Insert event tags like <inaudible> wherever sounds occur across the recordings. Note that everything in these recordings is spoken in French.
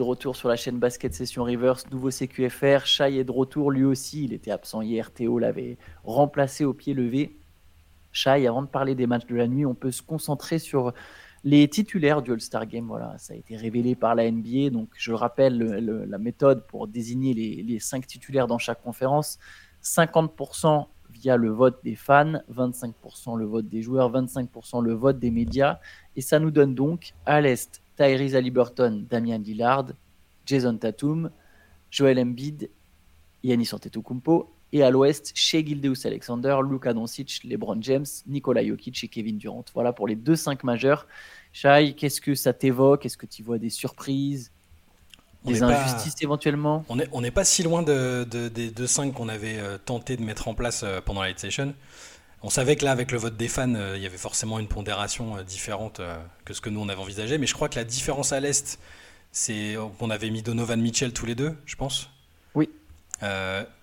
de retour sur la chaîne Basket Session Reverse, nouveau CQFR. Shai est de retour lui aussi. Il était absent hier. Théo l'avait remplacé au pied levé. Shai, avant de parler des matchs de la nuit, on peut se concentrer sur les titulaires du All-Star Game. Voilà, ça a été révélé par la NBA. Donc, je rappelle la méthode pour désigner les, les cinq titulaires dans chaque conférence 50% via le vote des fans, 25% le vote des joueurs, 25% le vote des médias. Et ça nous donne donc à l'Est Tyrese Haliburton, Damian Lillard, Jason Tatum, Joel Embiid, Yannis Antetokounmpo. Et à l'Ouest, chez Gildeus Alexander, Luka Doncic, LeBron James, Nikola Jokic et Kevin Durant. Voilà pour les deux 5 majeurs. Shai, qu'est-ce que ça t'évoque? Est-ce que tu vois des surprises? Des injustices éventuellement? On n'est on pas si loin de, des deux 5 qu'on avait euh, tenté de mettre en place euh, pendant la session. On savait que là, avec le vote des fans, euh, il y avait forcément une pondération différente que ce que nous on avait envisagé. Mais je crois que la différence à l'Est, c'est qu'on avait mis Donovan Mitchell tous les deux, je pense. Oui.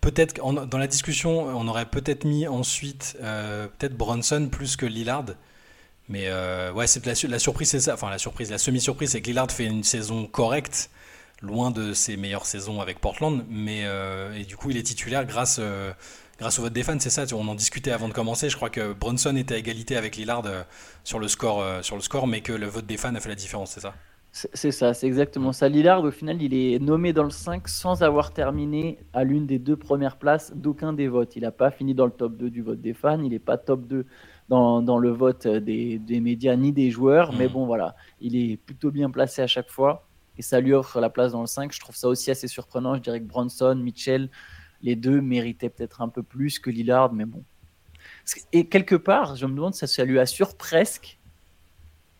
peut-être dans la discussion, on aurait peut-être mis ensuite peut-être Bronson plus que Lillard. Mais ouais, c'est la, la, surprise, c'est ça. Enfin, la surprise, la semi-surprise, c'est que Lillard fait une saison correcte loin de ses meilleures saisons avec Portland, mais euh, et du coup il est titulaire grâce euh, grâce au vote des fans, c'est ça. On en discutait avant de commencer. Je crois que Bronson était à égalité avec Lillard euh, sur le score sur le score, mais que le vote des fans a fait la différence, c'est ça? C'est ça, c'est exactement ça. Lillard, au final, il est nommé dans le 5 sans avoir terminé à l'une des deux premières places d'aucun des votes. Il n'a pas fini dans le top 2 du vote des fans, il n'est pas top 2 dans, dans le vote des, des, médias ni des joueurs, mais mmh. bon, voilà, il est plutôt bien placé à chaque fois et ça lui offre la place dans le 5. Je trouve ça aussi assez surprenant. Je dirais que Bronson, Mitchell, les deux méritaient peut-être un peu plus que Lillard, mais bon. Et quelque part, je me demande si ça lui assure presque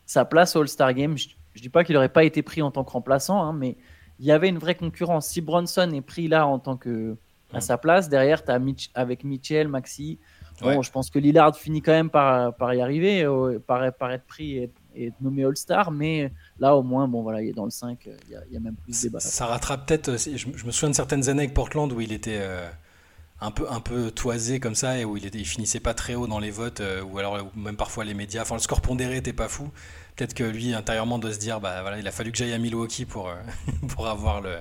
sa place au All-Star Game. Je ne dis pas qu'il n'aurait pas été pris en tant que remplaçant, hein, mais il y avait une vraie concurrence. Si Bronson est pris là en tant que à sa place, derrière, tu as Mitch, avec Mitchell, Maxi. Bon, je pense que Lillard finit quand même par, par y arriver, euh, par, par être pris et et nommé All-Star, mais là au moins, bon voilà, il est dans le 5, euh, il y, a, même plus de débat. Ça rattrape peut-être, euh, je, me souviens de certaines années avec Portland où il était euh, un, peu, un peu toisé comme ça et où il, était, il finissait pas très haut dans les votes, ou alors même parfois les médias, enfin le score pondéré était pas fou. Peut-être que lui intérieurement doit se dire, bah voilà, il a fallu que j'aille à Milwaukee pour, <laughs> pour avoir le,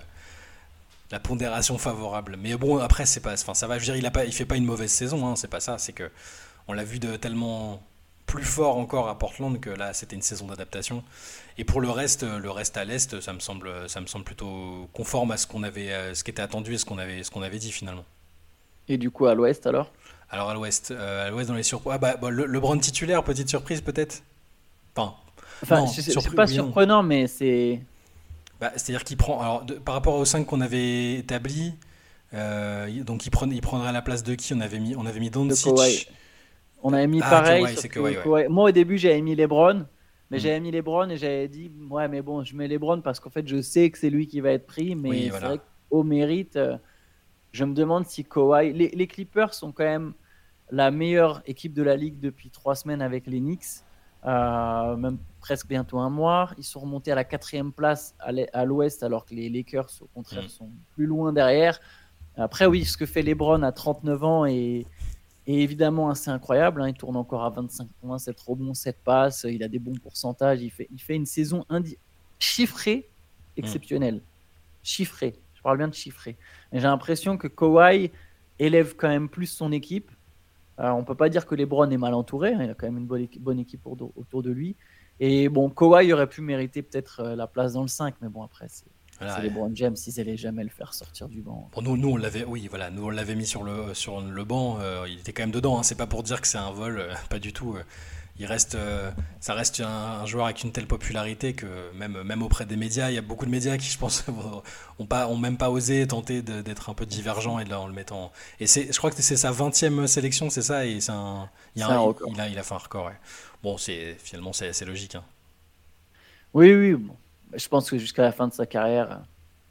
la pondération favorable. Mais bon, après, c'est pas, enfin, ça va, je veux dire, il, a pas, il fait pas une mauvaise saison, hein, c'est pas ça, c'est que on l'a vu de tellement plus fort encore à Portland que là c'était une saison d'adaptation. Et pour le reste, le reste à l'est, ça me semble, ça me semble plutôt conforme à ce qu'on avait, euh, ce qui était attendu et ce qu'on avait, ce qu'on avait dit finalement. Et du coup à l'ouest alors? Alors à l'ouest, euh, à l'ouest dans les surprises, ah bah, le, le titulaire, petite surprise peut-être? Enfin, enfin c'est pas surprenant, mais c'est. Bah, C'est-à-dire qu'il prend, alors par rapport aux 5 qu'on avait établis, euh, donc il, prend, il prendrait la place de qui? On avait mis, on avait mis Doncic. On avait mis ah, pareil. Moi, au début, j'avais mis Lebron. Mais mm. j'avais mis Lebron et j'avais dit, ouais, mais bon, je mets Lebron parce qu'en fait, je sais que c'est lui qui va être pris. Mais c'est vrai qu'au mérite, euh, je me demande si Kawhi. Les, Clippers sont quand même la meilleure équipe de la ligue depuis trois semaines avec les Knicks. Euh, même presque bientôt un mois. Ils sont remontés à la quatrième place à l'ouest, alors que les Lakers, au contraire, mm. sont plus loin derrière. Après, oui, ce que fait LeBron à 39 ans et et évidemment, c'est incroyable. Hein, il tourne encore à 25 points, 7 rebonds, 7 passes. Il a des bons pourcentages. Il fait, il fait une saison chiffrée exceptionnelle. Chiffrée. Je parle bien de chiffrée. J'ai l'impression que Kawhi élève quand même plus son équipe. Alors, on peut pas dire que LeBron est mal entouré. Hein, il a quand même une bonne équipe, bonne équipe autour de lui. Et bon, Kawhi aurait pu mériter peut-être euh, la place dans le 5. Mais bon, après, c'est c'est les Brown James, ils allaient jamais le faire sortir du banc. Nous, nous on l'avait, oui, voilà, nous on l'avait mis sur le sur le banc. Euh, il était quand même dedans. Hein, c'est pas pour dire que c'est un vol, euh, pas du tout. Euh. il reste, ça reste un, joueur avec une telle popularité que même même auprès des médias, il y a beaucoup de médias qui, je pense, <laughs> ont pas, ont même pas osé tenter d'être un peu divergent et là en le mettant. Et c'est, je crois que c'est sa 20e sélection, c'est ça, et c'est un, il, a, il, a, il a fait un record. Bon, c'est finalement c'est logique. Hein. Oui, oui. Bon je pense que jusqu'à la fin de sa carrière,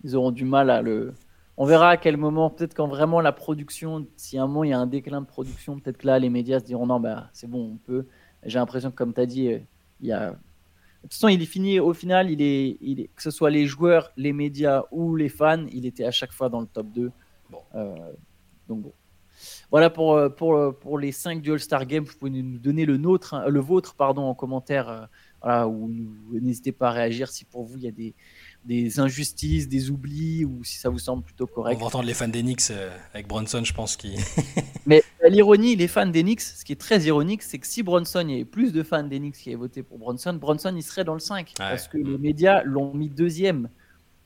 ils auront du mal à le. On verra à quel moment, peut-être quand vraiment la production, si à un moment il y a un déclin de production, peut-être que là les médias se diront non, bah, c'est bon, on peut. J'ai l'impression que, comme tu as dit, euh, il y a. De toute façon, il est fini au final, il est, il est, que ce soit les joueurs, les médias ou les fans, il était à chaque fois dans le top 2. Bon. Euh, donc bon. Voilà pour, euh, pour, pour les 5 du All-Star Game. Vous pouvez nous donner le, nôtre, hein, le vôtre pardon, en commentaire ou n'hésitez pas à réagir si pour vous il y a des, des injustices, des oublis, ou si ça vous semble plutôt correct. On va entendre les fans d'Enix euh, avec Bronson, je pense. Qui... <laughs> Mais l'ironie, les fans d'Enix, ce qui est très ironique, c'est que si Bronson, il y avait plus de fans d'Enix qui avaient voté pour Bronson, Bronson, il serait dans le 5. Parce que les médias l'ont mis deuxième.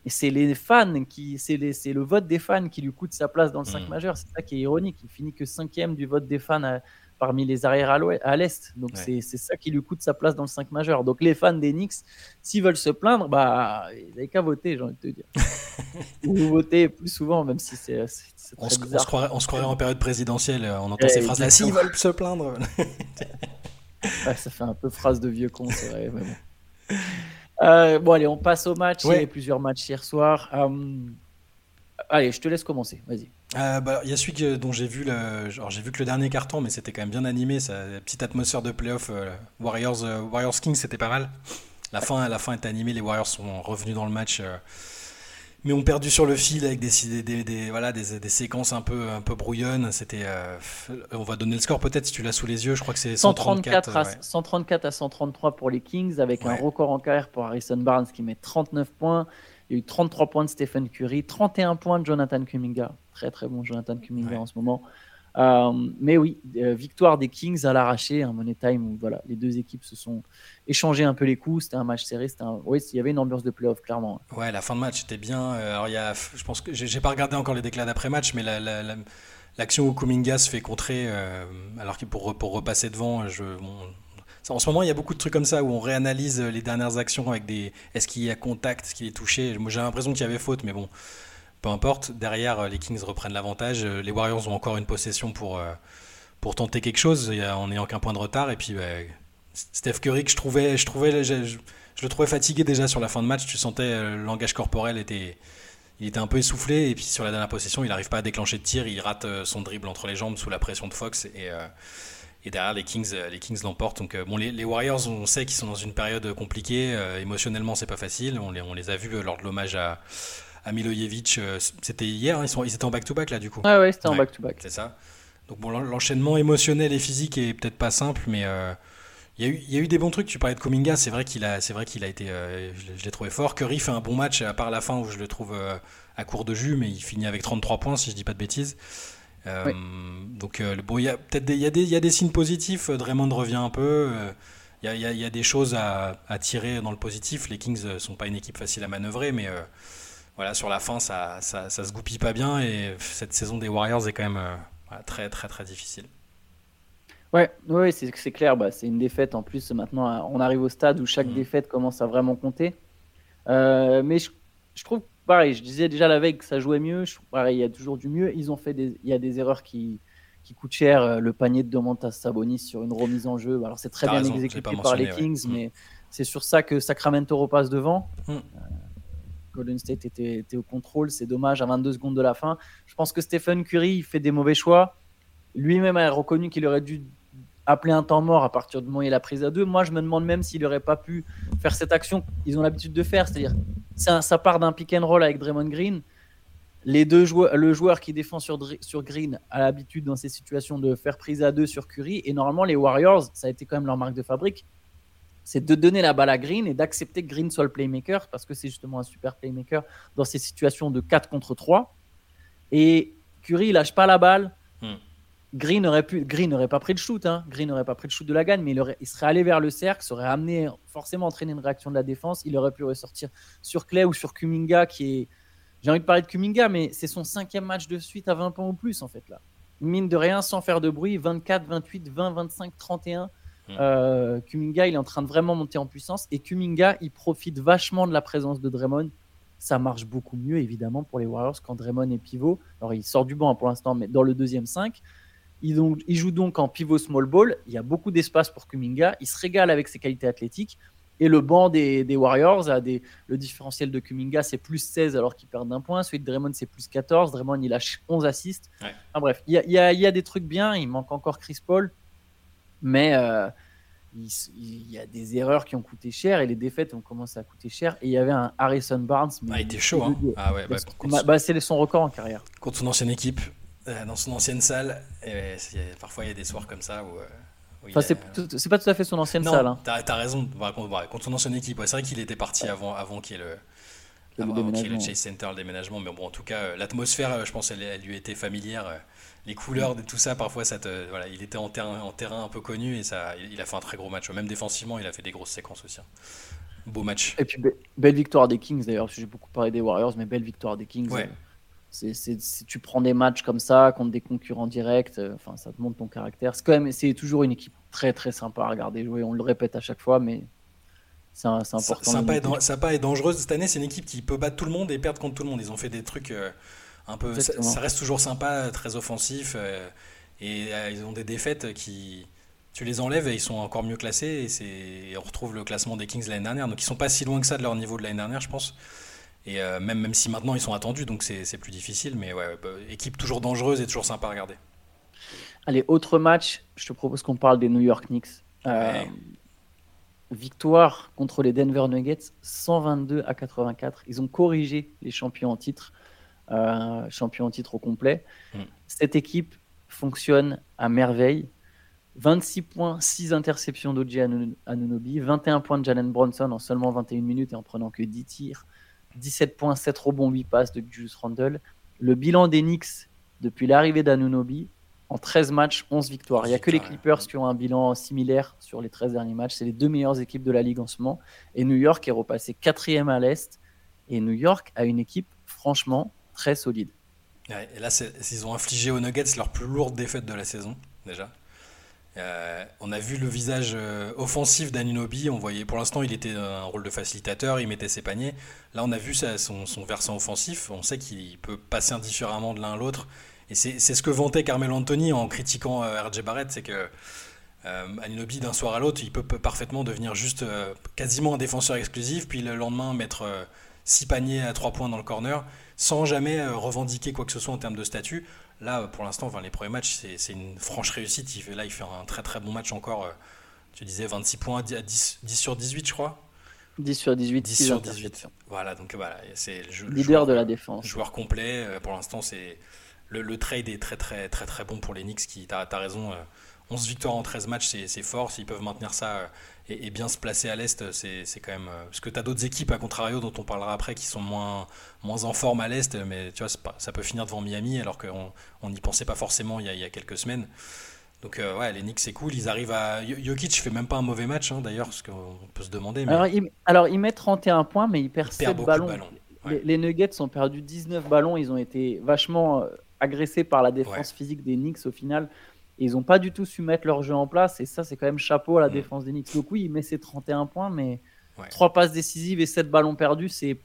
Et c'est les fans qui, c'est le vote des fans qui lui coûte sa place dans le 5 mm. majeur. C'est ça qui est ironique. Il finit que cinquième du vote des fans à, parmi les arrières à l'Est. Donc c'est ça qui lui coûte sa place dans le 5 majeur. Donc les fans des Knicks, s'ils veulent se plaindre, bah, ils n'avaient qu'à voter, j'ai envie de te dire. <laughs> Ou voter plus souvent, même si c'est. On, se, on, se croirait, en période présidentielle, euh, on entend ces phrases-là. S'ils veulent se plaindre. <laughs> <laughs> ça fait un peu phrase de vieux con, c'est vrai. bon. Euh, bon, allez, on passe au match. Il y a plusieurs matchs hier soir. Hum, allez, je te laisse commencer. Vas-y. Euh, bah, il y a celui dont j'ai vu le, j'ai vu que le dernier carton, mais c'était quand même bien animé. Ça, petite atmosphère de playoff. Euh, Warriors, euh, Warriors Kings, c'était pas mal. La fin, la fin est animée. Les Warriors sont revenus dans le match, mais ont perdu sur le fil avec des, des, des voilà, des, des, séquences un peu, un peu brouillonnes. C'était, on va donner le score peut-être si tu l'as sous les yeux. Je crois que c'est 134, à, 134 à 133 pour les Kings, avec un record en carrière pour Harrison Barnes qui met 39 points. Il y a eu 33 points de Stephen Curry, 31 points de Jonathan Kuminga. Très très bon Jonathan Kuminga en ce moment. Euh, mais oui, euh, victoire des Kings à l'arraché, un money time où voilà, les deux équipes se sont échangées un peu les coups. C'était un match serré. Un... Oui, il y avait une ambiance de playoff, clairement. Ouais, la fin de match était bien. Euh, alors, il y a, je pense que j'ai pas regardé encore les déclats d'après-match, mais l'action où Kuminga se fait contrer, alors que pour, pour repasser devant, je, en ce moment, il y a beaucoup de trucs comme ça où on réanalyse les dernières actions avec des. Est-ce qu'il y a contact, est-ce qu'il est touché? J'ai l'impression qu'il y avait faute, mais bon, peu importe. Derrière, les Kings reprennent l'avantage. Les Warriors ont encore une possession pour, euh, pour tenter quelque chose en n'ayant qu'un point de retard. Et puis, bah, Steph Curry, je trouvais, je, trouvais je, le trouvais fatigué déjà sur la fin de match. Tu sentais euh, le langage corporel était. Il était un peu essoufflé et puis sur la dernière possession, il n'arrive pas à déclencher de tir, il rate euh, son dribble entre les jambes sous la pression de Fox et, et derrière, les Kings, euh, les Kings l'emportent. Donc, euh, bon, les, Warriors, on sait qu'ils sont dans une période compliquée. Euh, émotionnellement, c'est pas facile. On les, on les a vus lors de l'hommage à, à Milojevic. C'était hier, hein, ils, sont, ils étaient en back-to-back là, du coup. Ah ouais, c'était en back-to-back. c'est ça. Donc, bon, l'enchaînement émotionnel et physique est peut-être pas simple, mais. il y, a eu, il y, a eu, des bons trucs. Tu parlais de Kominga, c'est vrai qu'il a, c'est vrai qu'il a été, je, l'ai trouvé fort. Curry fait un bon match, à part la fin où je le trouve à court de jus, mais il finit avec 33 points si je dis pas de bêtises. Euh, donc, euh, bon, il y a peut-être des, y a des, y a des signes positifs. Draymond revient un peu. Il y, a, y, a, des choses à, à, tirer dans le positif. Les Kings ne sont pas une équipe facile à manœuvrer, mais euh, voilà, sur la fin, ça, ça, ça, se goupille pas bien. Et cette saison des Warriors est quand même très, très, très difficile. Ouais, ouais c'est clair. Bah, c'est une défaite. En plus, maintenant, on arrive au stade où chaque mm. défaite commence à vraiment compter. mais je, je trouve pareil, je disais déjà la veille que ça jouait mieux. pareil, il y a toujours du mieux. Ils ont fait des, il y a des erreurs qui, qui coûtent cher. Euh, le panier de Domantas Sabonis sur une remise en jeu. Alors c'est très bien exécuté par les Kings, mm. mais c'est sur ça que Sacramento repasse devant. Mm. Euh, Golden State était, était, au contrôle. C'est dommage à 22 secondes de la fin. Je pense que Stephen Curry il fait des mauvais choix. Lui-même a reconnu qu'il aurait dû appeler un temps mort à partir du moment où il a prise à deux. Moi, je me demande même s'il n'aurait pas pu faire cette action qu'ils ont l'habitude de faire, c'est-à-dire ça, part d'un pick and roll avec Draymond Green. Les le joueur qui défend sur, sur Green a l'habitude dans ces situations de faire prise à deux sur Curry. Et normalement, les Warriors, ça a été quand même leur marque de fabrique, c'est de donner la balle à Green et d'accepter que Green soit le playmaker parce que c'est justement un super playmaker dans ces situations de 4 contre 3. Et Curry, il lâche pas la balle. Hmm. Green pu, Green n'aurait pas pris le shoot, hein. Green n'aurait pas pris le shoot de la gagne, mais il, aurait, il serait allé vers le cercle, ça aurait amené forcément entraîné une réaction de la défense. Il aurait pu ressortir sur Clay ou sur Kuminga, qui est, j'ai envie de parler de Kuminga, mais c'est son cinquième match de suite à 20 points ou plus en fait là. Mine de rien, sans faire de bruit, 24, 28, 20, 25, 31. Kuminga, il est en train de vraiment monter en puissance et Kuminga, il profite vachement de la présence de Draymond. Ça marche beaucoup mieux évidemment pour les Warriors quand Draymond est pivot. Alors il sort du banc pour l'instant, mais dans le deuxième 5. Il, donc, il, joue donc en pivot small ball. Il y a beaucoup d'espace pour Kuminga. Il se régale avec ses qualités athlétiques. Et le banc des, Warriors a des, le différentiel de Kuminga, c'est plus 16 alors qu'il perd d'un point. Celui de Draymond, c'est plus 14. Draymond, il lâche 11 assists. bref, il y, a, y, a, des trucs bien. Il manque encore Chris Paul. Mais euh, il, y a des erreurs qui ont coûté cher et les défaites ont commencé à coûter cher. Et il y avait un Harrison Barnes. Ah, il était chaud. Hein. Ah ouais, bah, bah, c'est son record en carrière. Contre son ancienne équipe. Euh, dans son ancienne salle. Et parfois, il y a des soirs comme ça où. Euh, enfin, c'est pas tout à fait son ancienne salle. Hein. T'as as raison. contre son ancienne équipe. c'est vrai qu'il était parti avant, avant qu'il y ait le déménagement. le Chase Center, le déménagement, mais bon, en tout cas, l'atmosphère, je pense, elle, lui était familière. Les couleurs, de tout ça, parfois, ça te, voilà, il était en terrain, en terrain un peu connu et ça, il a fait un très gros match. Même défensivement, il a fait des grosses séquences aussi. Hein. Beau match. Et puis, belle victoire des Kings d'ailleurs. J'ai beaucoup parlé des Warriors, mais belle victoire des Kings. Ouais. Si tu prends des matchs comme ça contre des concurrents directs, euh, enfin, ça te montre ton caractère. C'est quand même, c'est toujours une équipe très très sympa à regarder jouer. On le répète à chaque fois, mais c'est important. Sympa et, sympa et dangereuse cette année. C'est une équipe qui peut battre tout le monde et perdre contre tout le monde. Ils ont fait des trucs euh, un peu. Ça, reste toujours sympa, très offensif. Euh, et ils ont des défaites qui tu les enlèves et ils sont encore mieux classés. Et, on retrouve le classement des Kings l'année dernière. Donc ils sont pas si loin que ça de leur niveau de l'année dernière, je pense. Et euh, même, même si maintenant ils sont attendus, donc c'est plus difficile. Mais ouais, bah, équipe toujours dangereuse et toujours sympa à regarder. Allez, autre match. Je te propose qu'on parle des New York Knicks. Euh, victoire contre les Denver Nuggets, 122 à 84. Ils ont corrigé les champions en titre, euh, champions en titre au complet. Hmm. Cette équipe fonctionne à merveille. 26 points, 6 interceptions d'Oji Anunobi, 21 points de Jalen Bronson en seulement 21 minutes et en prenant que 10 tirs, 17 points, 7 rebonds, 8 passes de Julius Randle. Le bilan des Knicks depuis l'arrivée d'Anunobi, en 13 matchs, 11 victoires. Il n'y a que les Clippers qui ont un bilan similaire sur les 13 derniers matchs. C'est les deux meilleures équipes de la ligue en ce moment. Et New York est repassé quatrième à l'Est. Et New York a une équipe franchement très solide. et là, ils ont infligé aux Nuggets leur plus lourde défaite de la saison, déjà. Euh, on a vu le visage euh, offensif d'Anunobi. On voyait, pour l'instant, il était un rôle de facilitateur, il mettait ses paniers. Là, on a vu son, versant offensif. On sait qu'il peut passer indifféremment de l'un à l'autre. Et c'est ce que vantait Carmelo Anthony en critiquant euh, RJ Barrett, c'est que Anunobi, d'un soir à l'autre, il peut, parfaitement devenir juste quasiment un défenseur exclusif, puis le lendemain mettre six paniers à trois points dans le corner, sans jamais revendiquer quoi que ce soit en termes de statut. Là, pour l'instant, enfin, les premiers matchs, c'est une franche réussite. Il fait, là, il fait un très très bon match encore. Euh, tu disais 26 points, 10, 10 sur 18, je crois. 10 sur 18. 10 sur 18. Voilà, donc voilà, c'est le leader de la défense. Joueur complet. Euh, pour l'instant, c'est le, le, trade est très très très très bon pour les Knicks. Qui, t'as as raison. 11 euh, victoires en 13 matchs, c'est fort. S'ils peuvent maintenir ça et, bien se placer à l'Est, c'est quand même. Euh, parce que tu as d'autres équipes, à contrario, dont on parlera après, qui sont moins, moins en forme à l'Est, mais tu vois, pas, ça peut finir devant Miami, alors qu'on n'y pensait pas forcément il y, a, il y, a, quelques semaines. Donc, euh, ouais, les Knicks, c'est cool. Ils arrivent à. Jokic fait même pas un mauvais match, hein, d'ailleurs, parce qu'on peut se demander. Alors, il, alors, il met 31 points, mais il perd 7 ballons. les, Nuggets ont perdu 19 ballons. Ils ont été vachement euh, agressés par la défense physique des Knicks au final ils n'ont pas du tout su mettre leur jeu en place. Et ça, c'est quand même chapeau à la mm. défense des Knicks. Donc oui, il met ses 31 points, mais 3 passes décisives et 7 ballons perdus, c'est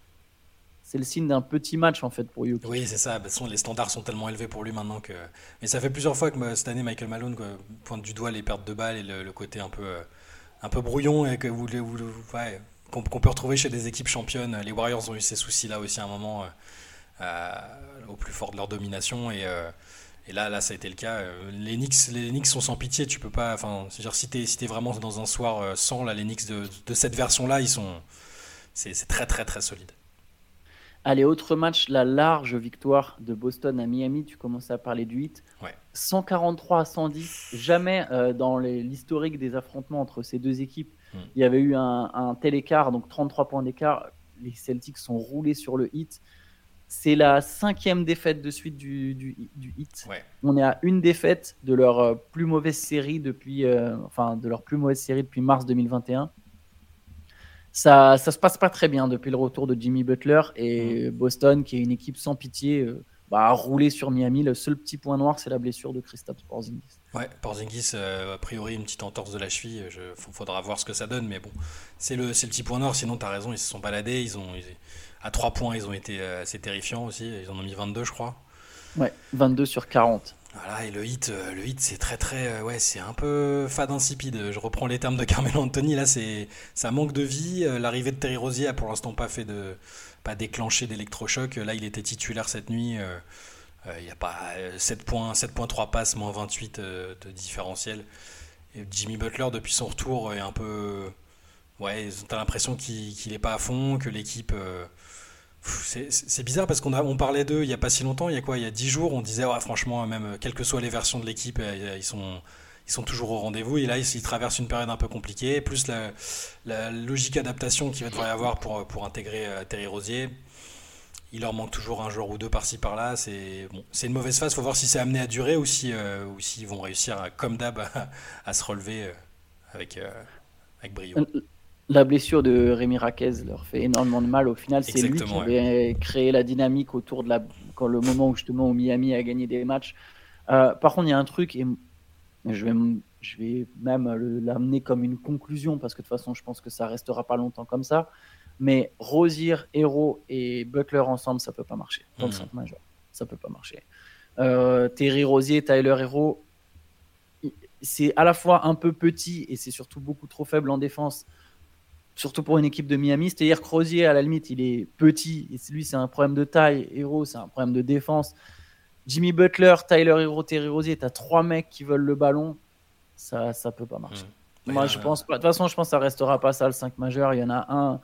c'est le signe d'un petit match en fait pour Yuki. Oui, c'est ça. les standards sont tellement élevés pour lui maintenant que. Mais ça fait plusieurs fois que cette année Michael Malone pointe du doigt les pertes de balles et le, côté un peu, euh, un peu brouillon et que vous, qu'on, peut retrouver chez des équipes championnes. Les Warriors ont eu ces soucis-là aussi à un moment euh, euh, au plus fort de leur domination et et là, là, ça a été le cas. Euh, les Knicks, les Knicks sont sans pitié. Tu peux pas. Enfin, c'est-à-dire si t'es si vraiment dans un soir euh, sans là, les Knicks de, de cette version-là, ils sont. C'est très très très solide. Allez, autre match, la large victoire de Boston à Miami. Tu commençais à parler du 8. Ouais. 143 à 110. Jamais euh, dans l'historique des affrontements entre ces deux équipes, hmm. il y avait eu un, un, tel écart, donc 33 points d'écart. Les Celtics sont roulés sur le hit. C'est la cinquième défaite de suite du, du, hit. On est à une défaite de leur euh, plus mauvaise série depuis, euh, enfin, de leur plus mauvaise série depuis mars 2021. Ça, ça se passe pas très bien depuis le retour de Jimmy Butler et mm. Boston, qui est une équipe sans pitié, euh, bah, a roulé sur Miami. Le seul petit point noir, c'est la blessure de Christophe Porzingis. Ouais, Porzingis, a priori, une petite entorse de la cheville. Il faudra voir ce que ça donne, mais bon, c'est le, le petit point noir. Sinon, tu as raison, ils se sont baladés. Ils ont, à 3 points, ils ont été euh, assez terrifiants aussi. Ils en ont mis 22, je crois. Ouais, 22 sur 40. Voilà, et le hit, euh, le hit c'est très très. Euh, ouais, c'est un peu fade insipide. Je reprends les termes de Carmelo Anthony. Là, c'est ça manque de vie. L'arrivée de Terry Rosier a pour l'instant pas fait de. pas déclenché d'électrochoc. Là, il était titulaire cette nuit. Il n'y a pas 7 points, 7.3 passes, moins 28 de différentiel. Jimmy Butler, depuis son retour, est un peu. Ouais, t'as l'impression qu'il n'est pas à fond, que l'équipe. C'est bizarre parce qu'on on parlait d'eux il n'y a pas si longtemps, il y a quoi Il y a 10 jours, on disait franchement, même quelles que soient les versions de l'équipe, euh, ils sont, ils sont toujours au rendez-vous. Et là, ils, traversent une période un peu compliquée, plus la, logique adaptation qu'il va devoir y avoir pour, pour intégrer Terry Rosier. Il leur manque toujours un joueur ou deux par-ci par-là. C'est bon, une mauvaise phase. Il faut voir si c'est amené à durer ou si ou s'ils vont réussir, comme d'hab, <laughs> à, se relever avec, avec brio la blessure de Rémi Raquez leur fait énormément de mal. Au final, c'est lui qui avait créé la dynamique autour de la, quand le moment où justement où Miami a gagné des matchs. Euh, par contre, il y a un truc, et je vais, je vais même l'amener comme une conclusion, parce que de toute façon, je pense que ça restera pas longtemps comme ça. Mais Rosier, Hero et Butler ensemble, ça peut pas marcher. Dans le mhm. centre majeur, ça peut pas marcher. Euh, Terry Rosier, Tyler Hero, c'est à la fois un peu petit et c'est surtout beaucoup trop faible en défense surtout pour une équipe de Miami. C'est-à-dire que Rosier, à la limite, il est petit, et lui, c'est un problème de taille. Hero, c'est un problème de défense. Jimmy Butler, Tyler Hero, Terry Rosier, tu as trois mecs qui veulent le ballon. Ça ça peut pas marcher. Mmh. Moi, je pense pas. De toute façon, je pense que ça restera pas ça le 5 majeur. Il y en a un.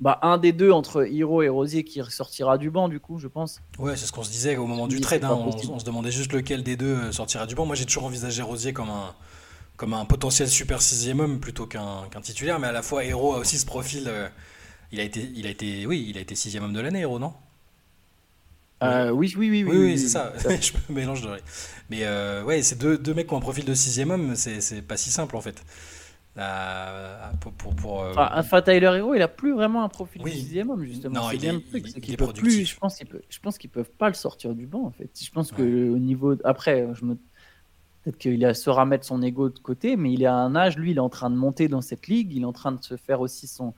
Bah, un des deux entre Hero et Rosier qui sortira du banc, du coup, je pense. Ouais, c'est ce qu'on se disait au moment du trade. Hein. on, se demandait juste lequel des deux euh, sortira du banc. Moi, j'ai toujours envisagé Rosier comme un, comme un potentiel super sixième homme plutôt qu'un titulaire, mais à la fois Hero a aussi ce profil. Euh, il a été, il a été, oui, il a été sixième homme de l'année, Hero, non? Euh, oui, oui, oui, oui, oui, c'est ça. <laughs> je me mélange de. Mais euh, ouais, c'est deux, deux, mecs qui ont un profil de sixième homme, c'est pas si simple en fait. pour, pour, pour enfin, Tyler Hero, il a plus vraiment un profil de sixième homme justement. Non, il est, truc, il, plus. Je pense qu'ils peuvent, je pense qu'ils peuvent pas le sortir du banc en fait. Je pense que au niveau après, je me Peut-être qu'il saura mettre son ego de côté, mais il est à un âge, lui, il est en train de monter dans cette ligue, il est en train de se faire aussi son,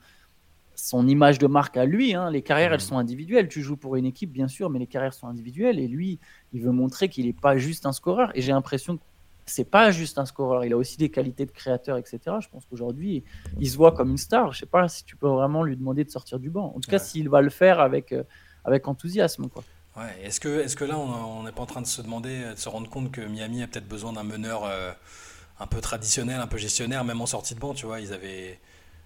son image de marque à lui. Hein. Les carrières, elles mmh. sont individuelles. Tu joues pour une équipe, bien sûr, mais les carrières sont individuelles. Et lui, il veut montrer qu'il n'est pas juste un scoreur. Et j'ai l'impression que c'est pas juste un scoreur. Il a aussi des qualités de créateur, etc. Je pense qu'aujourd'hui, il se voit comme une star. Je sais pas si tu peux vraiment lui demander de sortir du banc. En tout cas, s'il va le faire avec, euh, avec enthousiasme. Quoi. Ouais, est-ce que, est que là, on n'est pas en train de se demander, de se rendre compte que Miami a peut-être besoin d'un meneur euh, un peu traditionnel, un peu gestionnaire, même en sortie de banc, tu vois, ils avaient...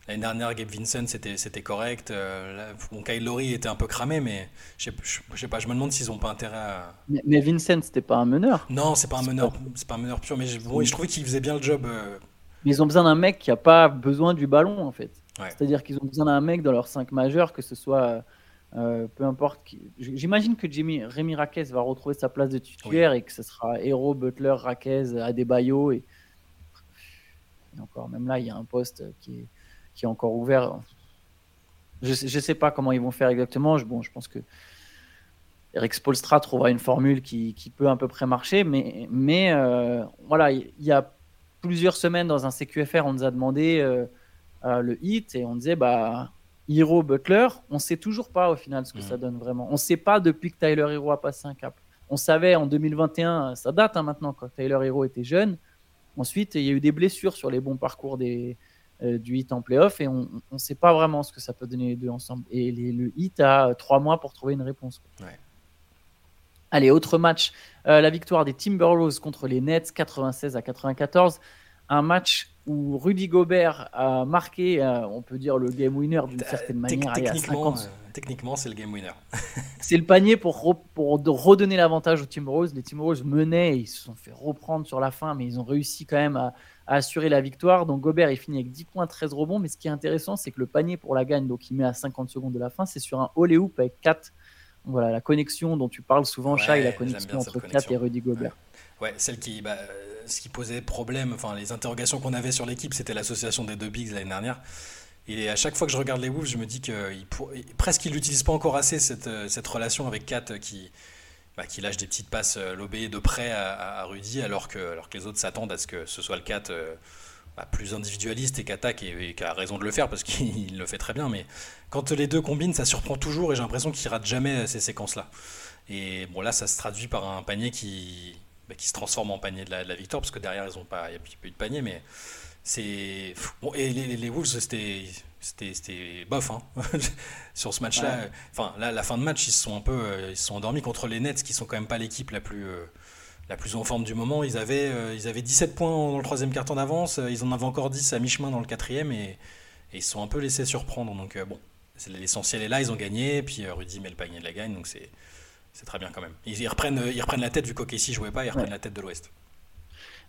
L'année dernière, Gabe Vincent, c'était correct. Euh, bon, Kyle Lowry était un peu cramé, mais je sais, sais pas, je me demande s'ils n'ont pas intérêt à... Mais, mais Vincent, c'était pas un meneur Non, c'est pas un meneur, c'est pas un meneur pur, mais je, je trouvais qu'il faisait bien le job. Euh. ils ont besoin d'un mec qui n'a pas besoin du ballon, en fait. C'est-à-dire qu'ils ont besoin d'un mec dans leurs 5 majeurs, que ce soit euh, peu importe. J'imagine que Jimmy, Rémi Raquez va retrouver sa place de titulaire et que ce sera Hero, Butler, Raquez, Adebayo. Et... et encore, même là, il y a un poste qui est, qui est encore ouvert. Je ne sais, pas comment ils vont faire exactement. Je, bon, je pense que Eric Spolstra trouvera une formule qui, qui peut à peu près marcher. Mais, mais euh, voilà, il y a plusieurs semaines dans un CQFR, on nous a demandé euh, le hit et on disait bah Hero Butler, on sait toujours pas au final ce que ça mm. donne vraiment. On sait pas depuis que Tyler Hero a passé un cap. On savait en 2021, ça date hein, maintenant quand Tyler Hero était jeune. Ensuite, il y a eu des blessures sur les bons parcours des, euh, du hit en playoff et on ne sait pas vraiment ce que ça peut donner les deux ensemble. Et le hit a trois mois pour trouver une réponse. Allez, autre match. Euh, la victoire des Timberwolves contre les Nets, 96 à 94. Un match où Rudy Gobert a marqué, euh, on peut dire, le game winner d'une certaine manière. Techniquement, euh, techniquement c'est le game winner. <laughs> c'est le panier pour, pour redonner l'avantage aux Timberwolves. Les Timberwolves menaient, ils se sont fait reprendre sur la fin, mais ils ont réussi quand même à, assurer la victoire. Donc Gobert, il finit avec 10 points, 13 rebonds. Mais ce qui est intéressant, c'est que le panier pour la gagne, donc il met à 50 secondes de la fin, c'est sur un all hoop avec 4. Voilà, la connexion dont tu parles souvent, ouais, la connexion entre 4 et Rudy Gobert. Ouais, celle qui. Bah, ce qui posait problème, enfin les interrogations qu'on avait sur l'équipe, c'était l'association des deux bigs l'année dernière. Et à chaque fois que je regarde les Wolves, je me dis qu'il presque ils n'utilisent pas encore assez cette, euh, relation avec Kat qui, bah, qui lâche des petites passes euh, lobées de près à, Rudy, alors que, les autres s'attendent à ce que ce soit le Kat euh, bah, plus individualiste et qu'attaque et, qui a raison de le faire parce <laughs> qu'il le fait très bien. Mais quand les deux combinent, ça surprend toujours et j'ai l'impression qu'il rate jamais ces séquences-là. Et bon, là, ça se traduit par un panier qui, bah, qui se transforme en panier de la, victoire, parce que derrière, ils ont pas, il n'y a plus de panier, mais c'est. Bon, et les, les Wolves, c'était. C'était bof hein. <laughs> sur ce match-là. Enfin, là, la fin de match, ils se sont un peu, euh, ils se sont endormis contre les Nets, qui sont quand même pas l'équipe la plus, euh, la plus en forme du moment. Ils avaient, euh, ils avaient 17 points dans le troisième quart d'avance. Ils en avaient encore 10 à mi-chemin dans le quatrième et, et, ils se sont un peu laissés surprendre. Donc bon, l'essentiel est là, ils ont gagné. Puis Rudy met le panier de la gagne, donc c'est c'est très bien quand même. Ils, reprennent, ils reprennent la tête, vu qu'OKC jouait pas, ils reprennent la tête de l'Ouest.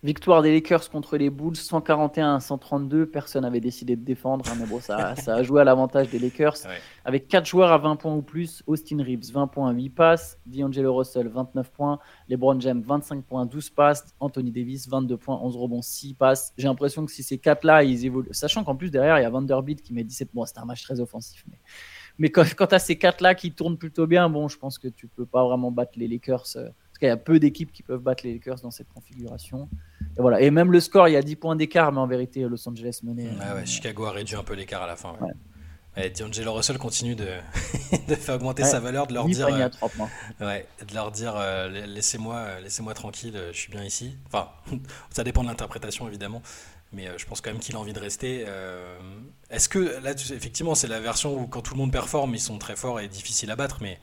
Victoire des Lakers contre les Bulls, 141 à 132. Personne n'avait décidé de défendre, hein, mais bon, ça, <laughs> ça, a joué à l'avantage des Lakers. Avec 4 joueurs à 20 points ou plus Austin Reeves, 20 points, 8 passes. D'Angelo Russell, 29 points. LeBron James, 25 points, 12 passes. Anthony Davis, 22 points, 11 rebonds, 6 passes. J'ai l'impression que si ces 4-là, ils évoluent. Sachant qu'en plus, derrière, il y a Vanderbilt qui met 17 points. C'est un match très offensif. Mais, mais quand, <laughs> quand tu as ces 4-là qui tournent plutôt bien, bon, je pense que tu peux pas vraiment battre les Lakers. Euh, il y a peu d'équipes qui peuvent battre les Lakers dans cette configuration. Et, voilà. et même le score, il y a 10 points d'écart, mais en vérité, Los Angeles menait. Ah ouais, Chicago a réduit un peu l'écart à la fin. Ouais. D'Angelo Russell continue de, <laughs> de faire augmenter sa valeur, de leur dire, euh, ouais, de leur dire euh, laissez-moi, euh, laissez-moi tranquille, je suis bien ici. Enfin, <laughs> ça dépend de l'interprétation évidemment, mais je pense quand même qu'il a envie de rester. Est-ce que là, effectivement, c'est la version où quand tout le monde performe, ils sont très forts et difficiles à battre, mais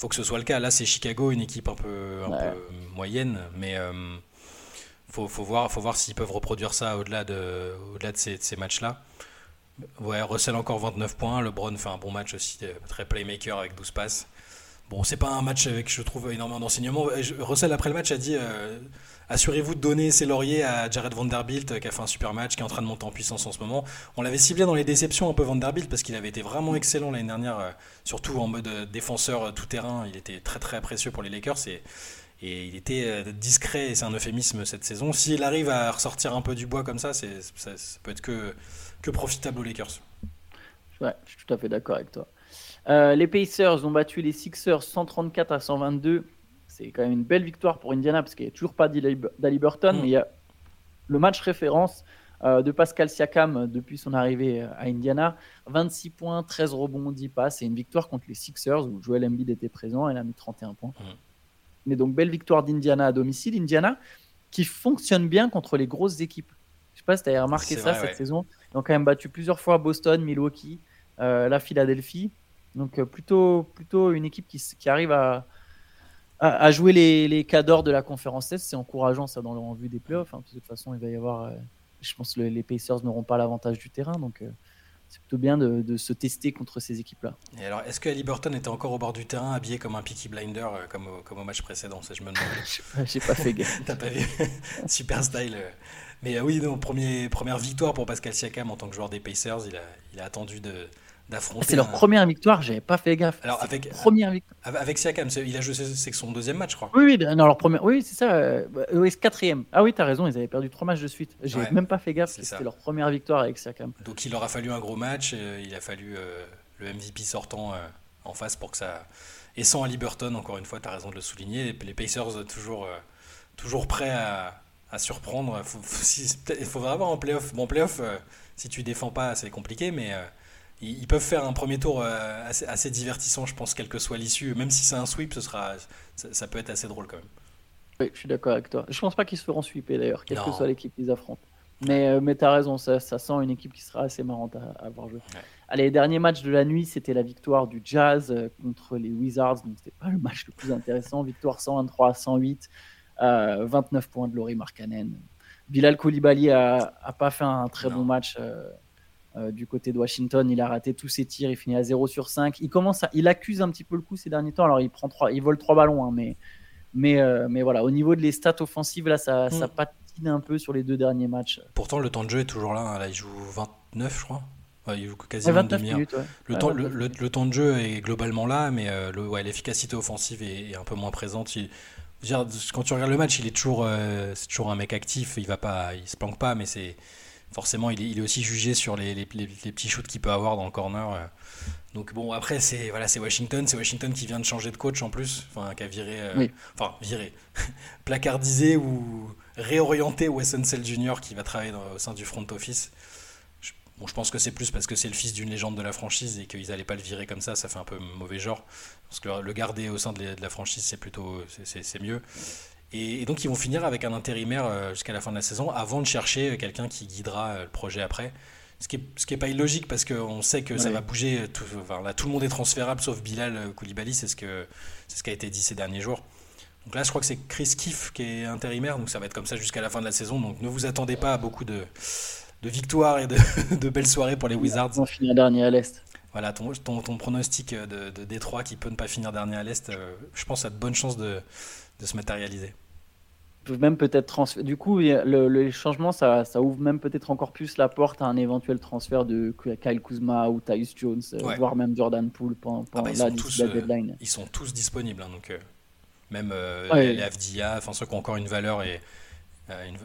faut que ce soit le cas. Là, c'est Chicago, une équipe un peu, un peu moyenne, mais euh, faut, faut, voir, faut voir s'ils peuvent reproduire ça au-delà de, au-delà de ces, ces matchs-là. Ouais, Russell encore 29 points. LeBron fait un bon match aussi, euh, très playmaker avec 12 passes. Bon, c'est pas un match avec, je trouve, énormément d'enseignements. Russell, après le match, a dit euh, assurez-vous de donner ses lauriers à Jared Vanderbilt, qui a fait un super match, qui est en train de monter en puissance en ce moment. On l'avait ciblé dans les déceptions un peu Vanderbilt, parce qu'il avait été vraiment excellent l'année dernière, euh, surtout en mode euh, défenseur euh, tout-terrain. Il était très très précieux pour les Lakers. Et, et il était discret, et c'est un euphémisme cette saison. S'il arrive à ressortir un peu du bois comme ça, ça, ça, peut être que, que profitable aux Lakers. Ouais, je suis tout à fait d'accord avec toi. Les Pacers ont battu les Sixers 134 à 122 c'est quand même une belle victoire pour Indiana parce qu'il n'y a toujours pas d'Aliburton, mm. mais il y a le match référence euh, de Pascal Siakam depuis son arrivée à Indiana. 26 points, 13 rebonds, 10 passes. C'est une victoire contre les Sixers où Joel Embiid était présent. Elle a mis 31 points. Mm. Mais donc, belle victoire d'Indiana à domicile. Indiana qui fonctionne bien contre les grosses équipes. Je ne sais pas si tu as remarqué ça cette saison. Ils ont quand même battu plusieurs fois Boston, Milwaukee, euh, la Philadelphie. Donc, euh, plutôt, plutôt une équipe qui, qui arrive à, à, jouer les, les cadors de la conférence Est, c'est encourageant ça dans le vue des playoffs. Hein, de toute façon, il va y avoir, euh, je pense que les Pacers n'auront pas l'avantage du terrain, donc euh, c'est plutôt bien de, se tester contre ces équipes-là. Et alors, est-ce que Ali Burton était encore au bord du terrain, habillé comme un Peaky Blinder, euh, comme, au, comme au match précédent Ça, je me demande. <laughs> J'ai pas fait gaffe. <laughs> T'as pas vu? <laughs> Super style. Mais oui, non, premier, première victoire pour Pascal Siakam en tant que joueur des Pacers. Il a, il a attendu de c'est leur première victoire, j'avais pas fait gaffe. Alors avec première victoire. Avec Siakam, il a joué, c'est son deuxième match, je crois. Oui, oui, non, leur première, oui, c'est ça. Euh, oui, quatrième. Ah oui, t'as raison, ils avaient perdu trois matchs de suite. J'ai même pas fait gaffe. C'était leur première victoire avec Siakam. Donc il leur a fallu un gros match. Euh, il a fallu euh, le MVP sortant en face pour que ça. Et sans Ali Burton, encore une fois, tu as raison de le souligner. Les Pacers toujours, toujours prêts à, à surprendre. Il faudra avoir en playoff. Bon, playoff, si tu défends pas, c'est compliqué, mais ils, peuvent faire un premier tour euh, assez, divertissant, je pense, quelle que soit l'issue. Même si c'est un sweep, ce sera, ça, peut être assez drôle quand même. Oui, je suis d'accord avec toi. Je pense pas qu'ils se feront sweeper d'ailleurs, quelle que soit l'équipe qu'ils affrontent. Mais, euh, mais tu as raison, ça, ça, sent une équipe qui sera assez marrante à, avoir joué. Allez, dernier match de la nuit, c'était la victoire du Jazz euh, contre les Wizards. Donc, c'était pas le match le plus intéressant. Victoire 123 à 108, 29 points de Laurie Markkanen. Bilal Koulibaly a, a pas fait un très bon match. Euh, du côté de Washington, il a raté tous ses tirs, il finit à 0 sur 5. Il commence il accuse un petit peu le coup ces derniers temps. Alors il prend trois, il vole trois ballons, hein, mais mais euh, mais voilà, au niveau de les stats offensives là, ça, ça hmm. patine un peu sur les deux derniers matchs. Pourtant le temps de jeu est toujours là. Hein. Là il joue 29, je crois. il joue quasiment demi minutes, le, temps, le, temps de jeu est globalement là, mais euh, le, l'efficacité offensive est, un peu moins présente. quand tu regardes le match, il est toujours, c'est toujours un mec actif. Il va pas, il se planque pas, mais c'est forcément, il est, aussi jugé sur les, petits shoots qu'il peut avoir dans le corner. Euh. Donc bon, après, c'est voilà, Washington. C'est Washington qui vient de changer de coach en plus, enfin, qui a viré, euh, enfin, viré, <laughs> placardisé ou réorienté Wes Unseld Jr. qui va travailler au sein du front office. Je, bon, je pense que c'est plus parce que c'est le fils d'une légende de la franchise et qu'ils n'allaient pas le virer comme ça, ça fait un peu mauvais genre. Parce que le garder au sein de, de la franchise, c'est plutôt, c'est mieux. Et, donc ils vont finir avec un intérimaire euh, jusqu'à la fin de la saison avant de chercher quelqu'un qui guidera euh, le projet après. Ce qui n'est ce qui est pas illogique parce qu'on sait que ça va bouger. Tout, enfin, là, tout le monde est transférable sauf Bilal euh, Koulibaly, c'est ce, que, ce qui a été dit ces derniers jours. Donc là, je crois que c'est Chris Kiff qui est intérimaire, donc ça va être comme ça jusqu'à la fin de la saison. Donc ne vous attendez pas à beaucoup de, de victoires et de, <laughs> de, belles soirées pour les Wizards. On finir dernier à l'Est. Voilà, ton, ton, ton, pronostic de, de Détroit qui peut ne pas finir dernier à l'Est, je pense a de bonnes chances de, de se matérialiser. même peut-être. Du coup, le, les changements, ça, ça ouvre même peut-être encore plus la porte à un éventuel transfert de Kyle Kuzma ou Tyus Jones, euh, voire même Jordan Poole pendant, ah bah, la, tous, deadline. ils sont tous disponibles, hein, donc même les, les FDA, enfin ceux qui ont encore une valeur et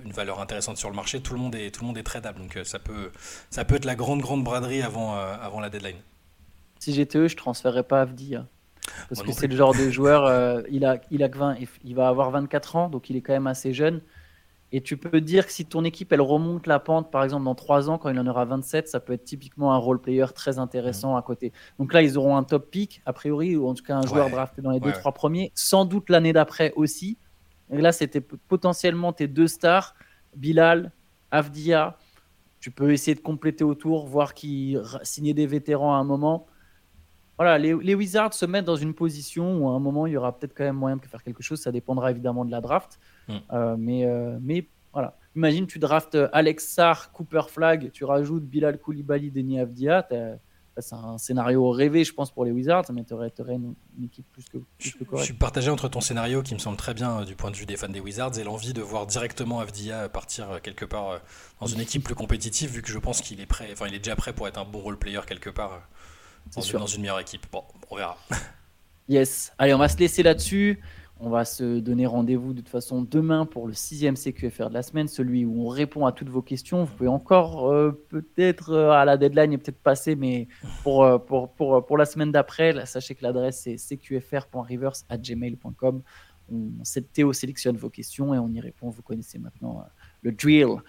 une, valeur intéressante sur le marché, tout le monde est, tout le monde est tradable. Donc ça peut, ça peut être la grande, grande braderie avant, avant la deadline. Si j'étais eux, je transférerais pas Avdia. Parce que c'est le genre de joueur, euh, il, a, il, a 20, il va avoir 24 ans, donc il est quand même assez jeune. Et tu peux dire que si ton équipe elle remonte la pente, par exemple dans 3 ans, quand il en aura 27, ça peut être typiquement un role player très intéressant à côté. Donc là, ils auront un top pick, a priori, ou en tout cas un joueur drafté dans les 2-3 premiers, sans doute l'année d'après aussi. Et là, c'était potentiellement tes deux stars, Bilal, Avdia. Tu peux essayer de compléter autour, voir qui signer des vétérans à un moment voilà, les, Wizards se mettent dans une position où à un moment il y aura peut-être quand même moyen de faire quelque chose. Ça dépendra évidemment de la draft. Mm. Euh, mais, euh, mais voilà. Imagine, tu draftes Alex Sarr, Cooper Flag, tu rajoutes Bilal Koulibaly, Denis Avdia. C'est un scénario rêvé, je pense, pour les Wizards, mais tu aurais, une, équipe plus que, correcte. Je suis partagé entre ton scénario qui me semble très bien euh, du point de vue des fans des Wizards et l'envie de voir directement Avdia partir quelque part dans une <laughs> équipe plus compétitive, vu que je pense qu'il est prêt, enfin, il est déjà prêt pour être un bon role player quelque part dans, une, dans une meilleure équipe. Bon, on verra. <laughs> Yes. Allez, on va se laisser là-dessus. On va se donner rendez-vous de toute façon demain pour le sixième CQFR de la semaine, celui où on répond à toutes vos questions. Vous pouvez encore euh, peut-être euh, à la deadline et peut-être passer, mais pour, euh, pour, pour, pour, la semaine d'après, sachez que l'adresse c'est cqfr.reverse.gmail.com. On, Théo sélectionne vos questions et on y répond. Vous connaissez maintenant le drill.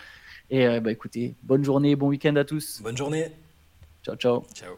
Et bah, écoutez, bonne journée, bon week-end à tous. Bonne journée. Ciao, ciao. Ciao.